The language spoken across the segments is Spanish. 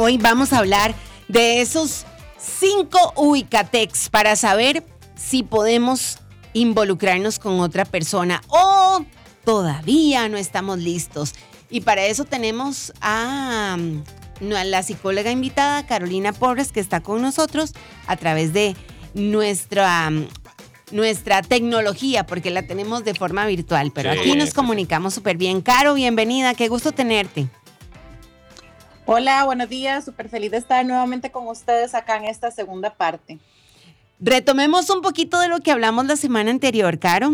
Hoy vamos a hablar de esos cinco ubicatex para saber si podemos involucrarnos con otra persona o todavía no estamos listos. Y para eso tenemos a, la psicóloga invitada, Carolina Pobres, que está con nosotros a través de nuestra, nuestra tecnología, porque la tenemos de forma virtual, pero aquí nos comunicamos súper bien. Caro, bienvenida, qué gusto tenerte. Hola, buenos días, súper feliz de estar nuevamente con ustedes acá en esta segunda parte. Retomemos un poquito de lo que hablamos la semana anterior, Caro.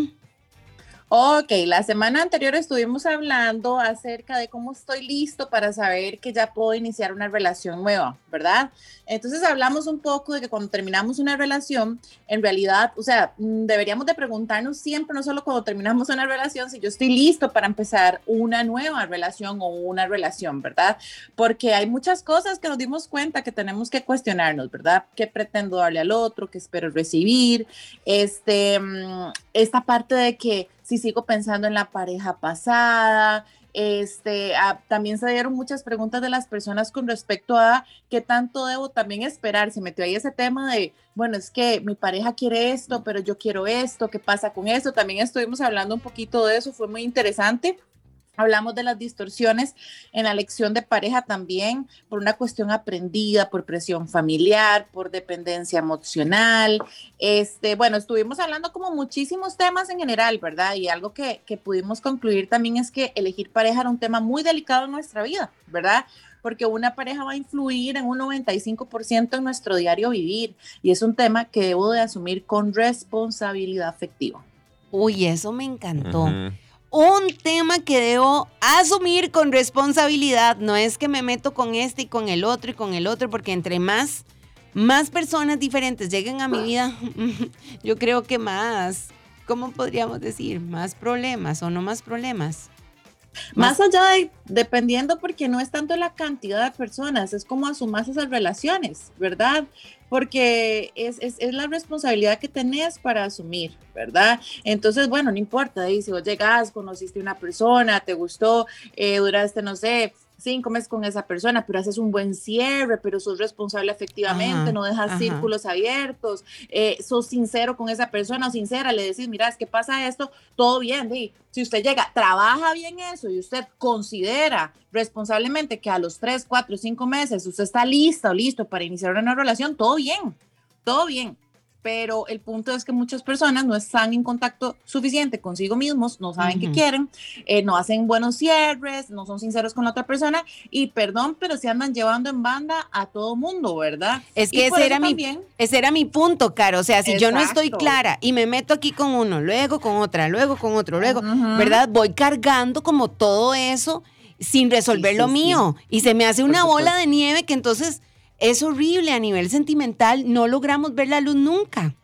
Ok, la semana anterior estuvimos hablando acerca de cómo estoy listo para saber que ya puedo iniciar una relación nueva, ¿verdad? Entonces hablamos un poco de que cuando terminamos una relación, en realidad, o sea, mm, deberíamos de preguntarnos siempre, no solo cuando terminamos una relación, si yo estoy listo para empezar una nueva relación o una relación, ¿verdad? Porque hay muchas cosas que nos dimos cuenta que tenemos que cuestionarnos, ¿verdad? ¿Qué pretendo darle al otro? ¿Qué espero recibir? Este, mm, esta parte de que si sigo pensando en la pareja pasada. Este, ah, también se dieron muchas preguntas de las personas con respecto a qué tanto debo también esperar. Se metió ahí ese tema de, bueno, es que mi pareja quiere esto, pero yo quiero esto, ¿qué pasa con esto? También estuvimos hablando un poquito de eso, fue muy interesante. Hablamos de las distorsiones en la elección de pareja también por una cuestión aprendida, por presión familiar, por dependencia emocional. Este, bueno, estuvimos hablando como muchísimos temas en general, ¿verdad? Y algo que, que pudimos concluir también es que elegir pareja era un tema muy delicado en nuestra vida, ¿verdad? porque una pareja va a influir en un 95% en nuestro diario vivir y es un tema que debo de asumir con responsabilidad afectiva. Uy, eso me encantó un tema que debo asumir con responsabilidad. No es que me meto con este y con el otro y con el otro, porque entre más, más personas diferentes lleguen a mi vida, yo creo que más, ¿cómo podríamos decir? Más problemas o no más problemas. Más, allá de, dependiendo, porque no es tanto la cantidad de personas, es como asumas esas relaciones, ¿verdad? Porque es, es, es, la responsabilidad que tenés para asumir, ¿verdad? Entonces, bueno, no importa, si vos llegas, conociste una persona, te gustó, eh, duraste, no sé, cinco meses con esa persona, pero haces un buen cierre, pero sos responsable efectivamente, no dejas círculos abiertos, eh, sos sincero con esa persona o sincera, le decís, mira, es que pasa esto, todo bien, si usted llega, trabaja bien eso y usted considera responsablemente que a los tres, cuatro, cinco meses usted está lista o listo para iniciar una relación, todo bien, todo bien pero el punto es que muchas personas no están en contacto suficiente consigo mismos, no saben qué quieren, eh, no hacen buenos cierres, no son sinceros con la otra persona y perdón, pero se andan llevando en banda a todo mundo, ¿verdad? Es que ese era, mi, ese era mi punto, Caro. O sea, si yo no estoy clara y me meto aquí con uno, luego con otra, luego con otro, luego, ¿verdad? Voy cargando como todo eso sin resolver lo mío y se me hace una bola de nieve que entonces es horrible a nivel sentimental, no logramos ver la luz nunca.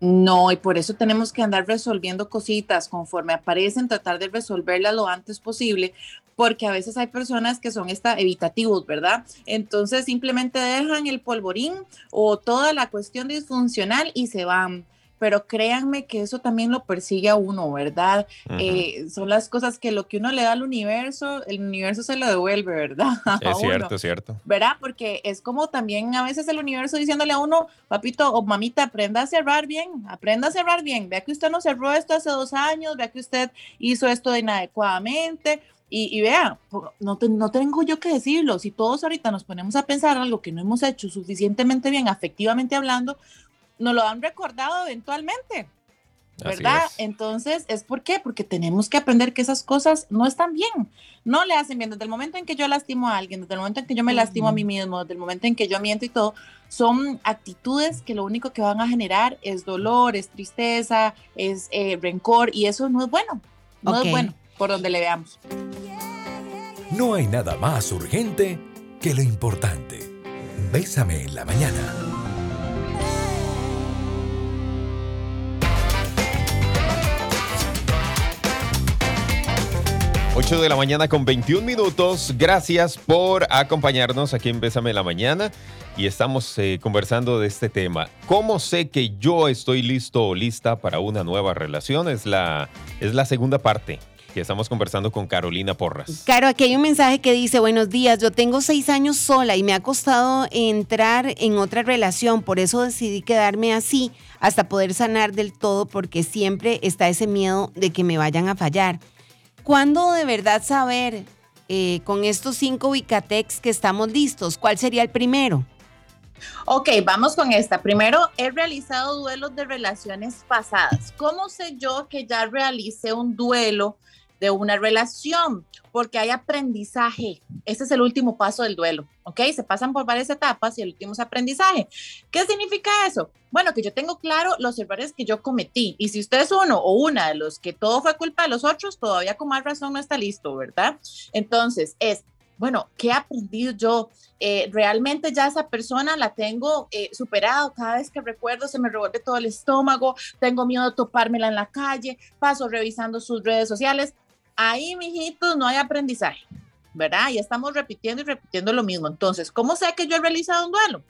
No, y por eso tenemos que andar resolviendo cositas conforme aparecen, tratar de resolverlas lo antes posible, porque a veces hay personas que son esta evitativos, ¿verdad? Entonces simplemente dejan el polvorín o toda la cuestión disfuncional y se van pero créanme que eso también lo persigue a uno, ¿verdad? Eh, son las cosas que lo que uno le da al universo, el universo se lo devuelve, ¿verdad? Es cierto, es cierto. ¿Verdad? Porque es como también a veces el universo diciéndole a uno, papito o mamita, aprenda a cerrar bien, aprenda a cerrar bien, vea que usted no cerró esto hace dos años, vea que usted hizo esto inadecuadamente. Y, y, vea, no, no tengo yo que decirlo, si todos ahorita nos ponemos a pensar algo que no hemos hecho suficientemente bien, afectivamente hablando, nos lo han recordado eventualmente. ¿Verdad? Entonces, ¿es por qué? Porque tenemos que aprender que esas cosas no están bien, no le hacen bien. Desde el momento en que yo lastimo a alguien, desde el momento en que yo me lastimo a mí mismo, desde el momento en que yo miento y todo, son actitudes que lo único que van a generar es dolor, es tristeza, es eh, rencor y eso no es bueno, no es bueno por donde le veamos. No hay nada más urgente que lo importante. Bésame en la mañana. 8 de la mañana con 21 minutos. Gracias por acompañarnos aquí en Bésame la Mañana y estamos eh, conversando de este tema. ¿Cómo sé que yo estoy listo o lista para una nueva relación? Es la, es la segunda parte. que estamos conversando con Carolina Porras. Caro, aquí hay un mensaje que dice, buenos días, yo tengo seis años sola y me ha costado entrar en otra relación, por eso decidí quedarme así hasta poder sanar del todo porque siempre está ese miedo de que me vayan a fallar. ¿Cuándo de verdad saber eh, con estos cinco Wicatex que estamos listos? ¿Cuál sería el primero? Ok, vamos con esta. Primero, he realizado duelos de relaciones pasadas. ¿Cómo sé yo que ya realicé un duelo de una relación? Porque hay aprendizaje. Ese es el último paso del duelo. ¿Ok? Se pasan por varias etapas y el último es aprendizaje. ¿Qué significa eso? Bueno, que yo tengo claro los errores que yo cometí. Y si usted es uno o una de los que todo fue culpa de los otros, todavía con más razón no está listo, ¿verdad? Entonces, es bueno, ¿qué he aprendido yo? Eh, realmente ya esa persona la tengo eh, superado. Cada vez que recuerdo se me revuelve todo el estómago, tengo miedo de topármela en la calle, paso revisando sus redes sociales. Ahí, mijitos, no hay aprendizaje, ¿verdad? Y estamos repitiendo y repitiendo lo mismo. Entonces, ¿cómo sé que yo he realizado un duelo?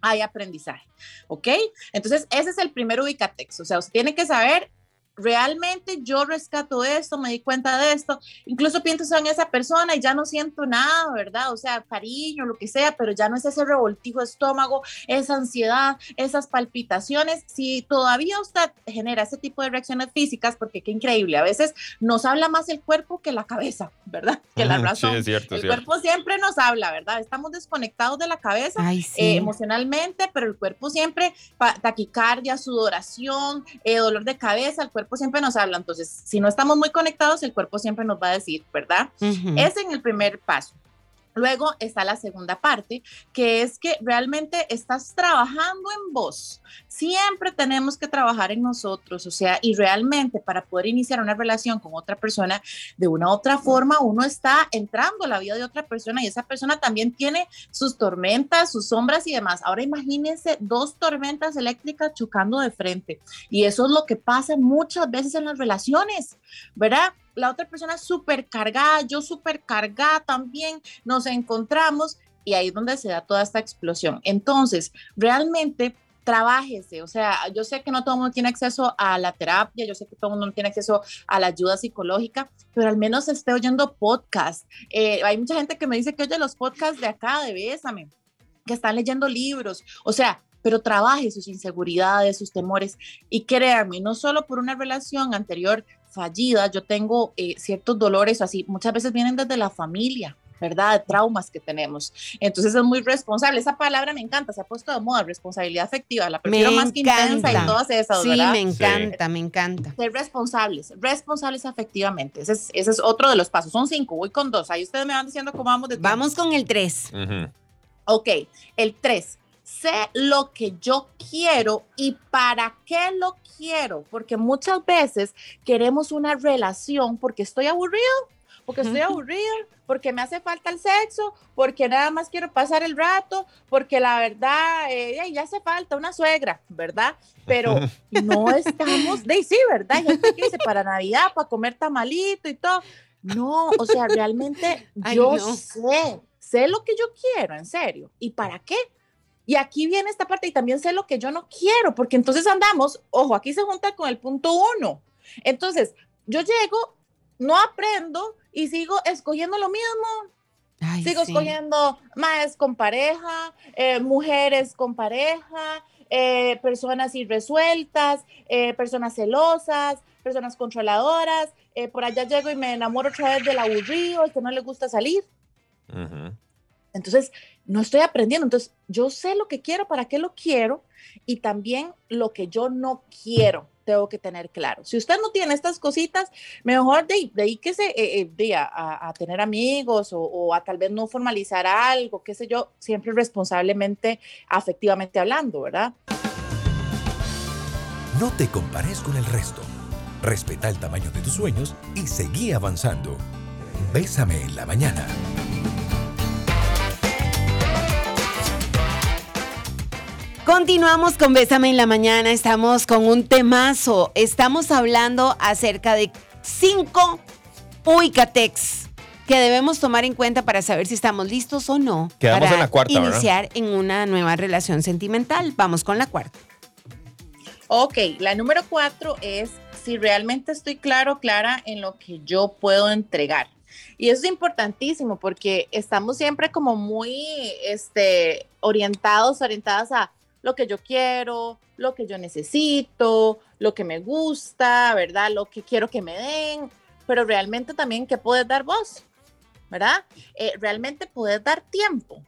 Hay aprendizaje, ¿ok? Entonces, ese es el primer ubicatex. O sea, usted tiene que saber realmente yo rescato esto, me di cuenta de esto, incluso pienso en esa persona y ya no siento nada, ¿verdad? O sea, cariño, lo que sea, pero ya no es ese revoltijo de estómago, esa ansiedad, esas palpitaciones. Si todavía usted genera ese tipo de reacciones físicas, porque qué increíble, a veces nos habla más el cuerpo que la cabeza, ¿verdad? Que la razón. Sí, es cierto, el cierto. cuerpo siempre nos habla, ¿verdad? Estamos desconectados de la cabeza Ay, sí. eh, emocionalmente, pero el cuerpo siempre, taquicardia, sudoración, eh, dolor de cabeza, el cuerpo siempre nos habla. Entonces, si no estamos muy conectados, el cuerpo siempre nos va a decir, ¿verdad? Es en el primer paso. Luego está la segunda parte, que es que realmente estás trabajando en vos. Siempre tenemos que trabajar en nosotros, o sea, y realmente para poder iniciar una relación con otra persona, de una otra forma, uno está entrando a la vida de otra persona y esa persona también tiene sus tormentas, sus sombras y demás. Ahora imagínense dos tormentas eléctricas chocando de frente. Y eso es lo que pasa muchas veces en las relaciones, ¿verdad? La otra persona súper cargada, yo súper cargada también, nos encontramos y ahí es donde se da toda esta explosión. Entonces, realmente trabájese, o sea, yo sé que no todo mundo tiene acceso a la terapia, yo sé que todo mundo no tiene acceso a la ayuda psicológica, pero al menos esté oyendo podcast. Eh, hay mucha gente que me dice que oye los podcasts de acá, de Bésame, que están leyendo libros, o sea, pero trabaje sus inseguridades, sus temores y créanme, no solo por una relación anterior fallida, yo tengo eh, ciertos dolores así, muchas veces vienen desde la familia, ¿verdad? De traumas que tenemos. Entonces es muy responsable. Esa palabra me encanta, se ha puesto de moda, responsabilidad afectiva. La prefiero Me más que intensa y todas esas, Sí, ¿verdad? me encanta, me encanta. Ser responsables, responsables afectivamente. Ese es, ese es otro de los pasos. Son cinco, voy con dos. Ahí ustedes me van diciendo cómo vamos de tiempo. Vamos con el 3. Ujú. Ok, el tres. Sé lo que yo quiero y para qué lo quiero, porque muchas veces queremos una relación porque estoy aburrido, porque estoy aburrido, porque me hace falta el sexo, porque nada más quiero pasar el rato, porque la verdad eh, ya hace falta una suegra, ¿verdad? Pero no estamos, de sí, ¿verdad? Hay gente que dice para Navidad, para comer tamalito y todo. No, o sea, realmente Ay, yo no. sé, sé lo que yo quiero, en serio. ¿Y para qué? Y aquí viene esta parte y también sé lo que yo no quiero, porque entonces andamos, ojo, aquí se junta con el punto uno. Entonces, yo llego, no aprendo y sigo escogiendo lo mismo. Ay, Sigo sí. escogiendo más con pareja, eh, mujeres con pareja, eh, personas irresueltas, eh, personas celosas, personas controladoras. eh, por allá llego y me enamoro otra vez del aburrido, el que no le gusta salir. Ujú. Entonces, no estoy aprendiendo. Entonces, yo sé lo que quiero, para qué lo quiero y también lo que yo no quiero. Tengo que tener claro. Si usted no tiene estas cositas, mejor de, dedíquese eh, eh, de a, tener amigos o, o a tal vez no formalizar algo, qué sé yo, siempre responsablemente, afectivamente hablando, ¿verdad? No te compares con el resto. Respeta el tamaño de tus sueños y seguí avanzando. Bésame en la mañana. Continuamos con Bésame en la mañana. Estamos con un temazo. Estamos hablando acerca de cinco Uicatex que debemos tomar en cuenta para saber si estamos listos o no Quedamos para en la cuarta, ¿verdad? iniciar en una nueva relación sentimental. Vamos con la cuarta. Ok, la número cuatro es si realmente estoy claro, clara en lo que yo puedo entregar. Y eso es importantísimo porque estamos siempre como muy este, orientados, orientadas a lo que yo quiero, lo que yo necesito, lo que me gusta, ¿verdad? Lo que quiero que me den, pero realmente también qué puedes dar vos, ¿verdad? Eh, realmente puedes dar tiempo.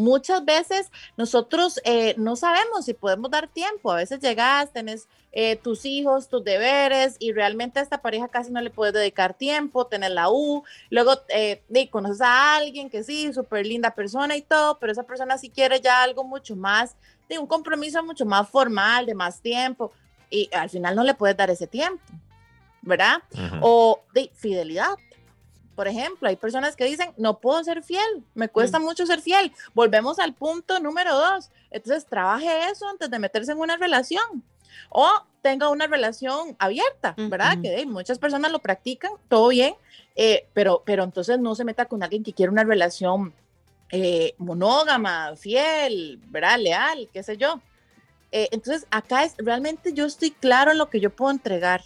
Muchas veces nosotros eh, no sabemos si podemos dar tiempo. A veces llegas, tenés eh, tus hijos, tus deberes y realmente a esta pareja casi no le puedes dedicar tiempo, tener la U. Luego eh, conoces a alguien que sí, súper linda persona y todo, pero esa persona sí quiere ya algo mucho más, de un compromiso mucho más formal, de más tiempo y al final no le puedes dar ese tiempo, ¿verdad? O de fidelidad por ejemplo, hay personas que dicen, no puedo ser fiel, me cuesta mm. mucho ser fiel. Volvemos al punto número dos. Entonces, trabaje eso antes de meterse en una relación. O tenga una relación abierta, ¿verdad? Que muchas personas lo practican, todo bien, eh, pero, pero entonces no se meta con alguien que quiere una relación eh, monógama, fiel, ¿verdad? Leal, qué sé yo. Eh, entonces, acá es realmente yo estoy claro en lo que yo puedo entregar.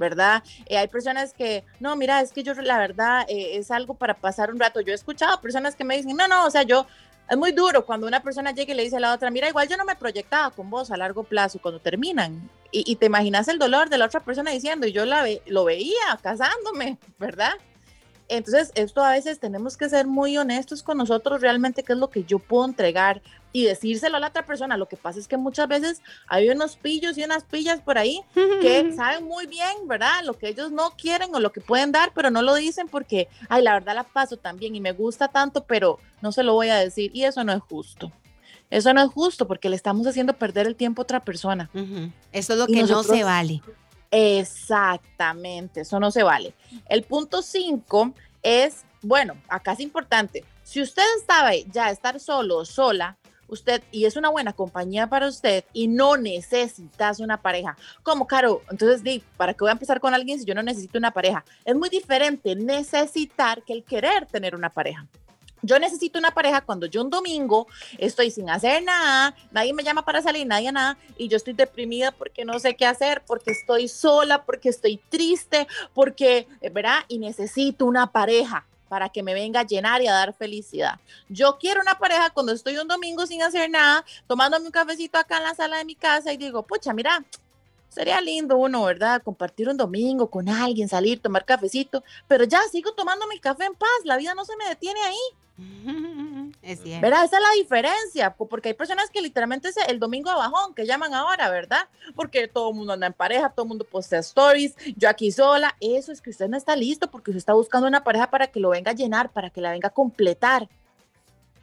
¿Verdad? Eh, hay personas que, no, mira, es que yo la verdad eh, es algo para pasar un rato. Yo he escuchado personas que me dicen, no, no, o sea, yo, es muy duro cuando una persona llega y le dice a la otra, mira, igual yo no me proyectaba con vos a largo plazo cuando terminan. Y, te imaginas el dolor de la otra persona diciendo, y yo la lo veía casándome, ¿verdad? Entonces, esto a veces tenemos que ser muy honestos con nosotros realmente qué es lo que yo puedo entregar y decírselo a la otra persona. Lo que pasa es que muchas veces hay unos pillos y unas pillas por ahí que saben muy bien, ¿verdad? Lo que ellos no quieren o lo que pueden dar, pero no lo dicen porque, ay, la verdad la paso también y me gusta tanto, pero no se lo voy a decir y eso no es justo. Eso no es justo porque le estamos haciendo perder el tiempo a otra persona. Eso es lo que no se vale. Exactamente, eso no se vale. El punto 5 es, bueno, acá es importante, si usted sabe ya estar solo o sola, usted, y es una buena compañía para usted y no necesitas una pareja, como Caro, entonces di, ¿para qué voy a empezar con alguien si yo no necesito una pareja? Es muy diferente necesitar que el querer tener una pareja. Yo necesito una pareja cuando yo un domingo estoy sin hacer nada, nadie me llama para salir, nadie nada, y yo estoy deprimida porque no sé qué hacer, porque estoy sola, porque estoy triste, porque, eh, ¿verdad? Y necesito una pareja para que me venga a llenar y a dar felicidad. Yo quiero una pareja cuando estoy un domingo sin hacer nada, tomándome un cafecito acá en la sala de mi casa y digo, pucha, mira, sería lindo uno, ¿verdad? Compartir un domingo con alguien, salir, tomar cafecito, pero ya sigo tomando mi café en paz, la vida no se me detiene ahí. Es cierto. ¿Verdad? Esa es la diferencia, porque hay personas que literalmente es el domingo de bajón, que llaman ahora, ¿verdad? Porque todo el mundo anda en pareja, todo el mundo postea stories, yo aquí sola. Eso es que usted no está listo porque usted está buscando una pareja para que lo venga a llenar, para que la venga a completar.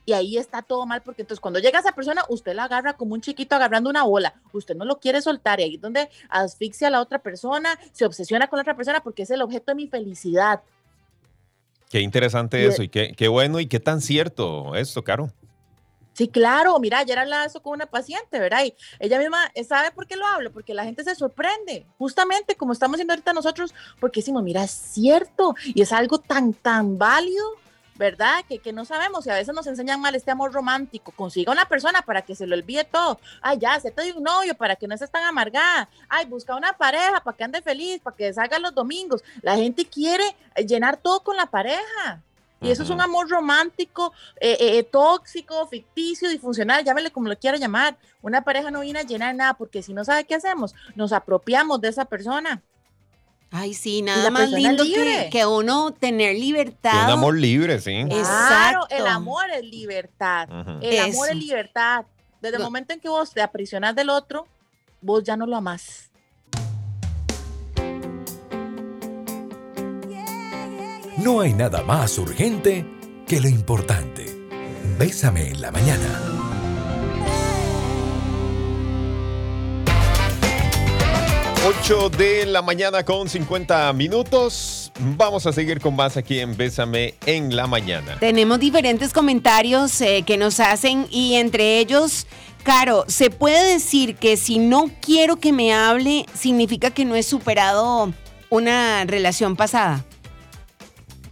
Y ahí está todo mal, porque entonces cuando llega esa persona, usted la agarra como un chiquito agarrando una bola. Usted no lo quiere soltar y ahí es donde asfixia a la otra persona, se obsesiona con la otra persona porque es el objeto de mi felicidad. Qué interesante eso y qué, qué, bueno y qué tan cierto esto, Caro. Sí, claro, mira, ayer hablaba eso con una paciente, ¿verdad? Y ella misma sabe por qué lo hablo, porque la gente se sorprende, justamente como estamos haciendo ahorita nosotros, porque decimos, mira, es cierto y es algo tan, tan válido ¿verdad? Que, que no sabemos y a veces nos enseñan mal este amor romántico. Consiga una persona para que se lo olvide todo. Ay, ya, se te un novio para que no estés tan amargada. Ay, busca una pareja para que ande feliz, para que salga los domingos. La gente quiere eh, llenar todo con la pareja. Y eso es un amor romántico, eh, eh, tóxico, ficticio, disfuncional, llámele como lo quiera llamar. Una pareja no viene a llenar nada porque si no sabe qué hacemos, nos apropiamos de esa persona. Ay, sí, nada más lindo que, uno tener libertad. Un amor libre, sí. Claro, el amor es libertad. El amor es libertad. Desde el momento en que vos te aprisionas del otro, vos ya no lo amás. No hay nada más urgente que lo importante. Bésame en la mañana. 8 de la mañana con 50 minutos. Vamos a seguir con más aquí en Bésame en la mañana. Tenemos diferentes comentarios eh, que nos hacen y entre ellos, Caro, ¿se puede decir que si no quiero que me hable significa que no he superado una relación pasada?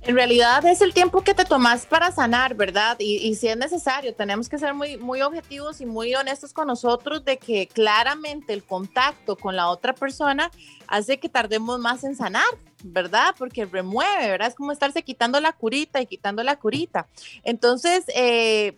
En realidad es el tiempo que te tomas para sanar, ¿verdad? Y, si es necesario, tenemos que ser muy, muy objetivos y muy honestos con nosotros de que claramente el contacto con la otra persona hace que tardemos más en sanar, ¿verdad? Porque remueve, ¿verdad? Es como estarse quitando la curita y quitando la curita. Entonces, eh,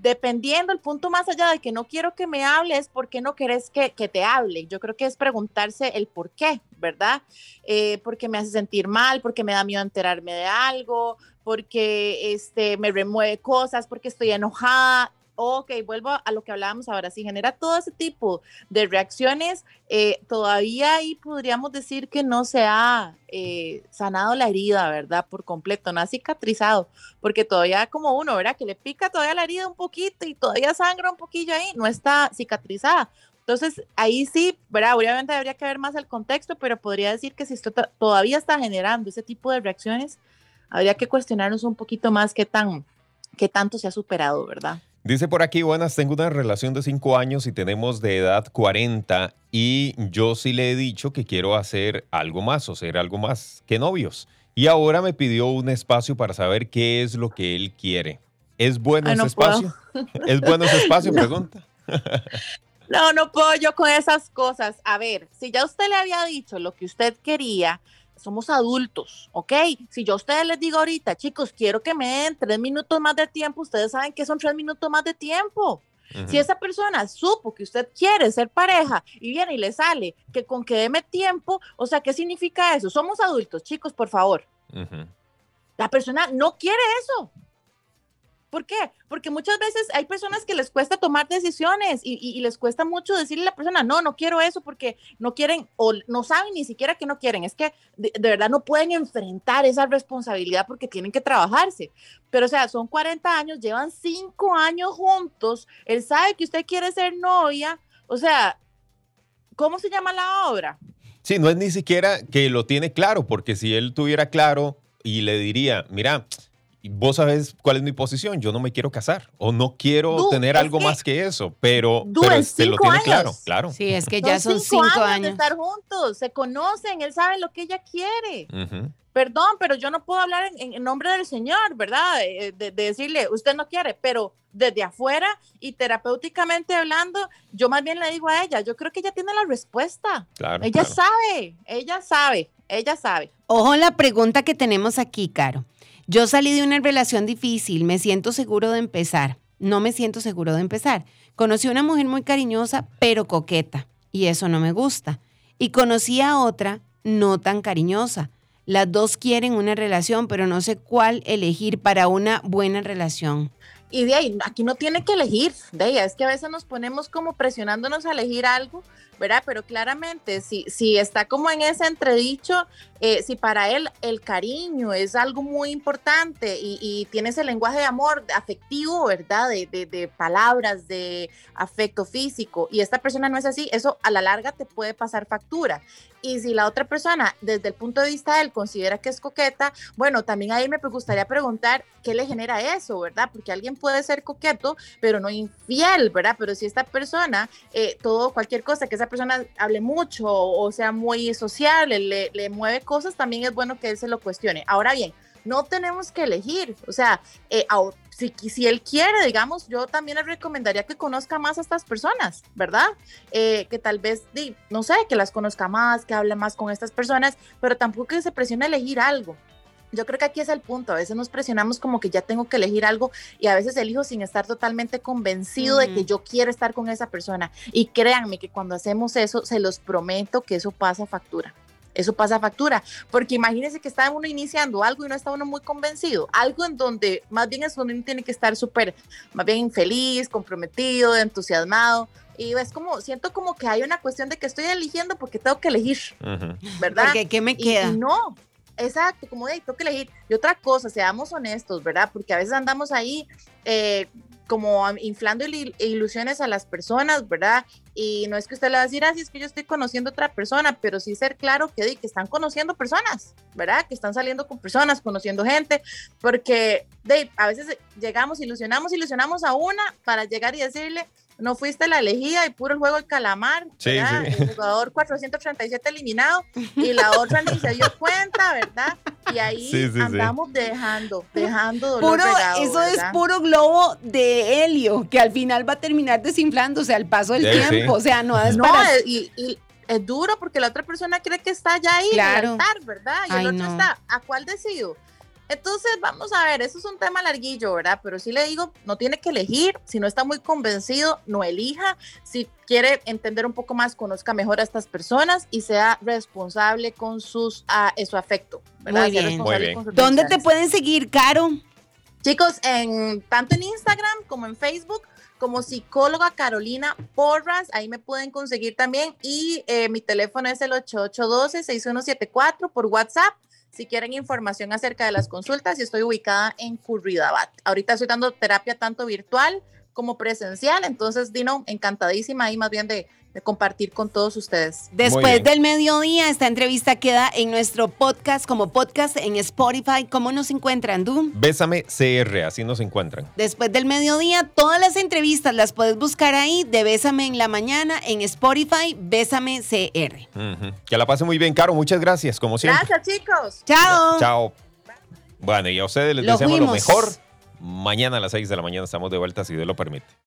dependiendo el punto más allá de que no quiero que me hables, ¿por qué no querés que, te hable? Yo creo que es preguntarse el por qué, ¿verdad? Eh, porque me hace sentir mal, porque me da miedo enterarme de algo, porque este, me remueve cosas, porque estoy enojada ok, vuelvo a lo que hablábamos ahora, si genera todo ese tipo de reacciones, eh, todavía ahí podríamos decir que no se ha eh, sanado la herida, ¿verdad? Por completo, no ha cicatrizado, porque todavía como uno, ¿verdad? Que le pica todavía la herida un poquito y todavía sangra un poquillo ahí, no está cicatrizada. Entonces, ahí sí, ¿verdad? Obviamente habría que ver más el contexto, pero podría decir que si esto todavía está generando ese tipo de reacciones, habría que cuestionarnos un poquito más qué tan, qué tanto se ha superado, ¿verdad? Dice por aquí, buenas, tengo una relación de cinco años y tenemos de edad 40 y yo sí le he dicho que quiero hacer algo más o ser algo más que novios. Y ahora me pidió un espacio para saber qué es lo que él quiere. ¿Es bueno ese espacio? ¿Es bueno ese espacio? Pregunta. no, no puedo yo con esas cosas. A ver, si ya usted le había dicho lo que usted quería, somos adultos, ¿ok? Si yo a ustedes les digo ahorita, chicos, quiero que me den tres minutos más de tiempo, ustedes saben que son tres minutos más de tiempo. Si esa persona supo que usted quiere ser pareja y viene y le sale que con que deme tiempo, o sea, ¿qué significa eso? Somos adultos, chicos, por favor. La persona no quiere eso. ¿Por qué? Porque muchas veces hay personas que les cuesta tomar decisiones y, les cuesta mucho decirle a la persona, no, no quiero eso porque no quieren o no saben ni siquiera que no quieren. Es que de, verdad no pueden enfrentar esa responsabilidad porque tienen que trabajarse. Pero o sea, son 40 años, llevan 5 años juntos, él sabe que usted quiere ser novia, o sea, ¿cómo se llama la obra? Sí, no es ni siquiera que lo tiene claro, porque si él tuviera claro y le diría, mira, vos sabes cuál es mi posición, yo no me quiero casar o no quiero tener algo más que eso, pero, pero este, lo tiene claro, claro. Sí, es que ya son, cinco, años, de estar juntos, se conocen, él sabe lo que ella quiere. Perdón, pero yo no puedo hablar en, nombre del Señor, ¿verdad? Eh, de, decirle, usted no quiere, pero desde afuera y terapéuticamente hablando, yo más bien le digo a ella, yo creo que ella tiene la respuesta. Claro, ella sabe, ella sabe, ella sabe. Ojo la pregunta que tenemos aquí, Caro. Yo salí de una relación difícil, me siento seguro de empezar. No me siento seguro de empezar. Conocí a una mujer muy cariñosa, pero coqueta, y eso no me gusta. Y conocí a otra no tan cariñosa. Las dos quieren una relación, pero no sé cuál elegir para una buena relación. Y de ahí, aquí no tiene que elegir, de ahí, es que a veces nos ponemos como presionándonos a elegir algo ¿verdad? Pero claramente, si, si está como en ese entredicho, eh, si para él el cariño es algo muy importante y, y tiene ese lenguaje de amor afectivo, ¿verdad? De, de, de, palabras, de afecto físico, y esta persona no es así, eso a la larga te puede pasar factura. Y si la otra persona, desde el punto de vista de él, considera que es coqueta, bueno, también ahí me gustaría preguntar qué le genera eso, ¿verdad? Porque alguien puede ser coqueto, pero no infiel, ¿verdad? Pero si esta persona, eh, todo, cualquier cosa que esa persona hable mucho o sea muy sociable, le, le mueve cosas, también es bueno que él se lo cuestione. Ahora bien, no tenemos que elegir, o sea, eh, si, si, él quiere, digamos, yo también le recomendaría que conozca más a estas personas, ¿verdad? Eh, que tal vez, no sé, que las conozca más, que hable más con estas personas, pero tampoco que se presione a elegir algo. Yo creo que aquí es el punto, a veces nos presionamos como que ya tengo que elegir algo y a veces elijo sin estar totalmente convencido de que yo quiero estar con esa persona. Y créanme que cuando hacemos eso, se los prometo que eso pasa factura eso pasa factura, porque imagínense que está uno iniciando algo y no está uno muy convencido, algo en donde más bien es donde uno tiene que estar súper, más bien feliz, comprometido, entusiasmado, y es como, siento como que hay una cuestión de que estoy eligiendo porque tengo que elegir, ¿verdad? Porque ¿qué me queda? no, exacto, como de, tengo que elegir. Y otra cosa, seamos honestos, ¿verdad? Porque a veces andamos ahí, eh, como inflando ilusiones a las personas, ¿verdad? Y no es que usted le va a decir, ah, es que yo estoy conociendo otra persona, pero sí ser claro que, que están conociendo personas, ¿verdad? Que están saliendo con personas, conociendo gente, porque de, a veces llegamos, ilusionamos, ilusionamos a una para llegar y decirle, no fuiste la elegida y puro el juego del calamar, sí, el jugador 437 eliminado y la otra ni se dio cuenta, ¿verdad? Y ahí andamos dejando, dejando dolor puro, Eso es puro globo de helio que al final va a terminar desinflándose al paso del tiempo, o sea, no es no, y, es duro porque la otra persona cree que está ya ahí claro. en el altar, ¿verdad? Y el otro está, ¿a cuál decido? Entonces, vamos a ver, eso es un tema larguillo, ¿verdad? Pero sí le digo, no tiene que elegir, si no está muy convencido, no elija, si quiere entender un poco más, conozca mejor a estas personas y sea responsable con sus, uh, su afecto, ¿verdad? Muy bien. Muy bien. ¿Dónde te pueden seguir, Caro? Chicos, en, tanto en Instagram como en Facebook, como psicóloga Carolina Porras, ahí me pueden conseguir también y eh, mi teléfono es el 8812-6174 por WhatsApp si quieren información acerca de las consultas, estoy ubicada en Curridabat. Ahorita estoy dando terapia tanto virtual como presencial, entonces Dino, encantadísima ahí más bien de, compartir con todos ustedes. Después del mediodía, esta entrevista queda en nuestro podcast como podcast en Spotify. ¿Cómo nos encuentran, tú? Bésame CR, así nos encuentran. Después del mediodía, todas las entrevistas las puedes buscar ahí de Bésame en la mañana en Spotify, Bésame CR. Que la pase muy bien, Caro. Muchas gracias, como siempre. Gracias, chicos. Chao. Chao. Bueno, y a ustedes les deseamos lo mejor. Mañana a las 6 de la mañana estamos de vuelta, si Dios lo permite.